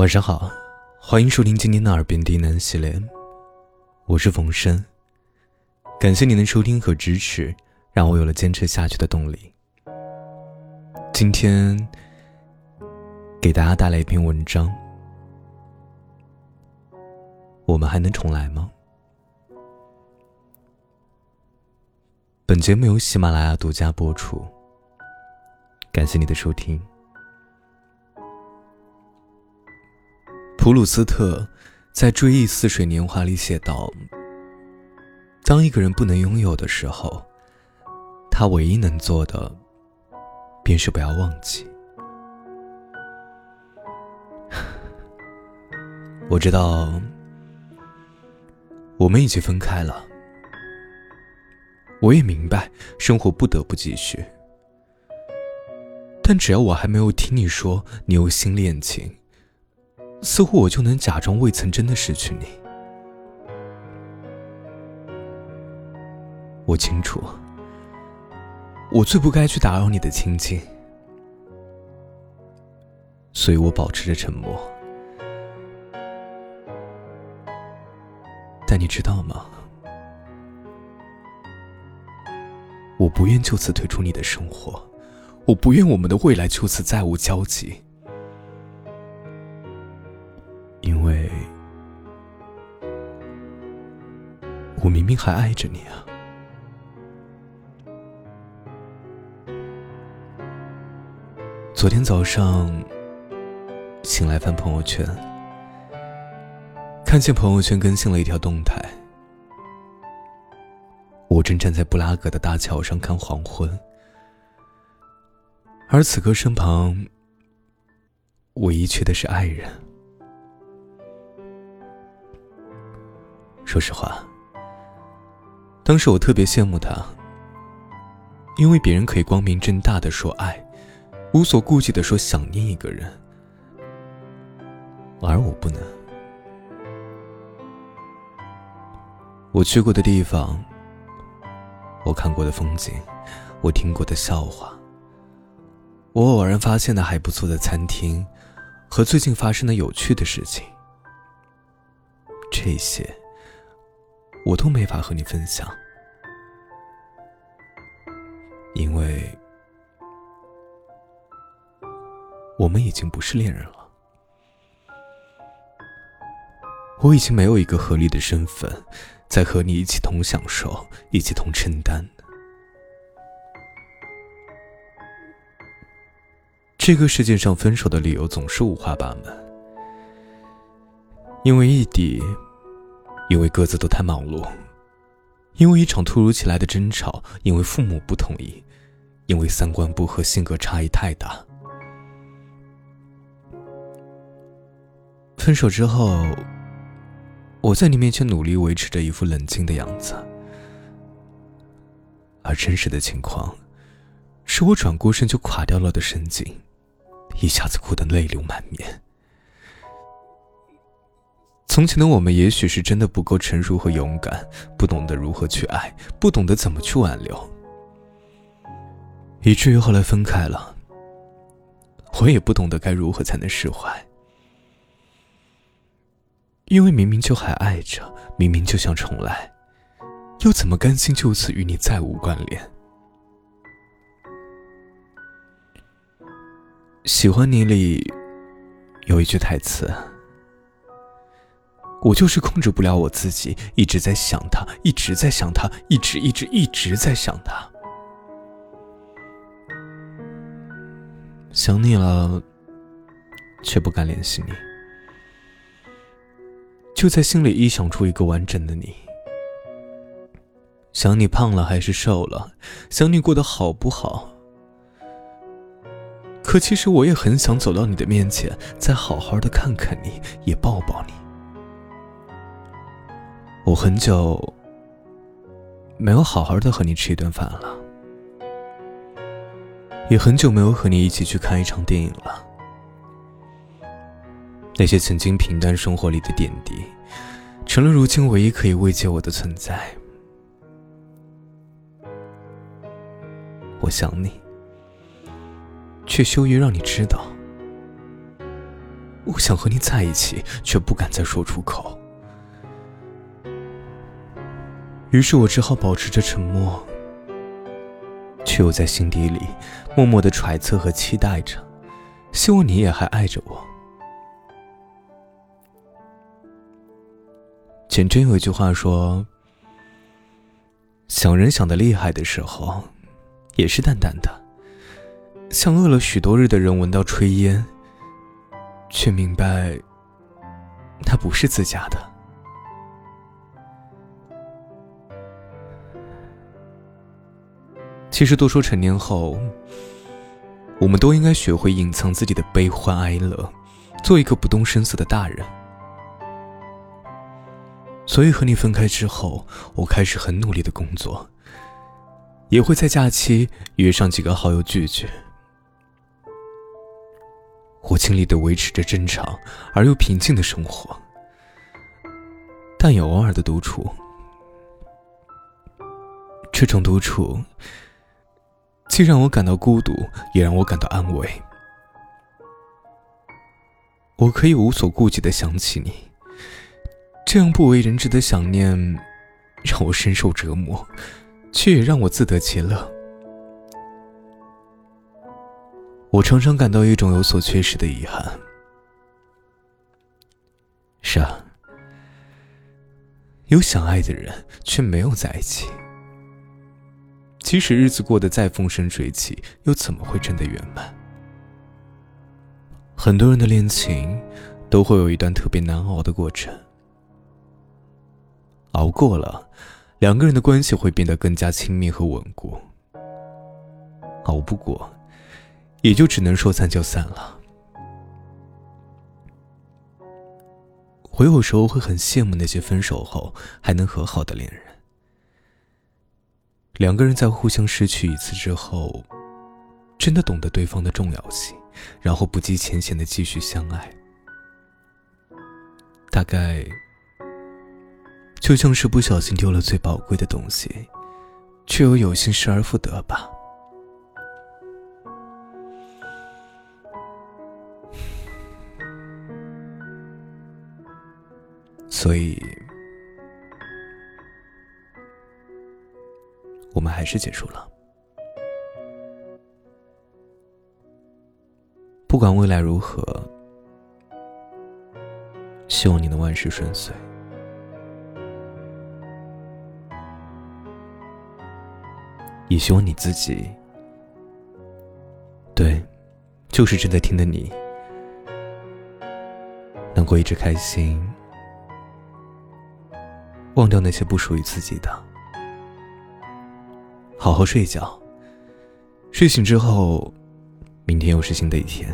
晚上好，欢迎收听今天的耳边低喃系列，我是冯生。感谢您的收听和支持，让我有了坚持下去的动力。今天给大家带来一篇文章，我们还能重来吗？本节目由喜马拉雅独家播出，感谢你的收听。普鲁斯特在《追忆似水年华》里写道：“当一个人不能拥有的时候，他唯一能做的，便是不要忘记。”我知道，我们已经分开了。我也明白，生活不得不继续。但只要我还没有听你说你有新恋情，似乎我就能假装未曾真的失去你。我清楚，我最不该去打扰你的清静，所以我保持着沉默。但你知道吗？我不愿就此退出你的生活，我不愿我们的未来就此再无交集。我明明还爱着你啊！昨天早上醒来翻朋友圈，看见朋友圈更新了一条动态，我正站在布拉格的大桥上看黄昏，而此刻身旁唯一缺的是爱人。说实话，当时我特别羡慕他，因为别人可以光明正大的说爱，无所顾忌的说想念一个人，而我不能。我去过的地方，我看过的风景，我听过的笑话，我偶然发现的还不错的餐厅，和最近发生的有趣的事情，这些。我都没法和你分享，已经不是恋人了。我已经没有一个合理的身份，在和你一起同享受，一起同承担。这个世界上分手的理由总是五花八门，因为异地。因为各自都太忙碌，因为一场突如其来的争吵，因为父母不同意，因为三观不合，性格差异太大。分手之后，我在你面前努力维持着一副冷静的样子，而真实的情况，是我转过身就垮掉了的神经，一下子哭得泪流满面。从前的我们，也许是真的不够成熟和勇敢，不懂得如何去爱，不懂得怎么去挽留，以至于后来分开了。我也不懂得该如何才能释怀，因为明明就还爱着，明明就想重来，又怎么甘心就此与你再无关联？喜欢你里有一句台词。我就是控制不了我自己，一直在想他，一直在想他，一直一直一直在想他。想你了，却不敢联系你，就在心里臆想出一个完整的你。想你胖了还是瘦了，想你过得好不好。可其实我也很想走到你的面前，再好好的看看你，也抱抱你。我很久没有好好的和你吃一顿饭了，也很久没有和你一起去看一场电影了。那些曾经平淡生活里的点滴，成了如今唯一可以慰藉我的存在。我想你，却羞于让你知道。我想和你在一起，却不敢再说出口。于是我只好保持着沉默，却又在心底里默默的揣测和期待着，希望你也还爱着我。简真有一句话说：“想人想的厉害的时候，也是淡淡的，像饿了许多日的人闻到炊烟，却明白他不是自家的。”其实，多说成年后，我们都应该学会隐藏自己的悲欢哀乐，做一个不动声色的大人。所以和你分开之后，我开始很努力的工作，也会在假期约上几个好友聚聚。我尽力的维持着正常而又平静的生活，但也偶尔的独处。这种独处，既让我感到孤独，也让我感到安慰。我可以无所顾忌的想起你。这样不为人知的想念，让我深受折磨，却也让我自得其乐。我常常感到一种有所缺失的遗憾。是啊，有想爱的人，却没有在一起。即使日子过得再风生水起，又怎么会真的圆满？很多人的恋情，都会有一段特别难熬的过程。熬过了，两个人的关系会变得更加亲密和稳固。熬不过，也就只能说散就散了。我有时候会很羡慕那些分手后还能和好的恋人。两个人在互相失去一次之后，真的懂得对方的重要性，然后不计前嫌的继续相爱。大概。就像是不小心丢了最宝贵的东西，却又有幸失而复得吧。所以，我们还是结束了。不管未来如何，希望你能万事顺遂。也希望你自己，对，就是正在听的你，能够一直开心，忘掉那些不属于自己的，好好睡一觉。睡醒之后，明天又是新的一天。